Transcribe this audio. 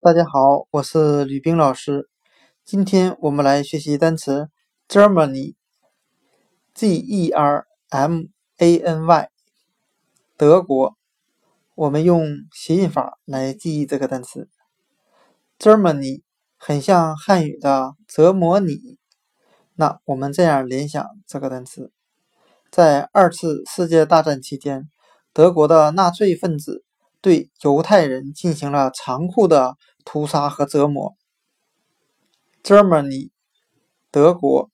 大家好，我是吕冰老师。今天我们来学习单词 Germany，G-E-R-M-A-N-Y，德国。我们用谐音法来记忆这个单词。Germany 很像汉语的折磨你。那我们这样联想这个单词：在二次世界大战期间，德国的纳粹分子。对犹太人进行了残酷的屠杀和折磨。Germany，德国。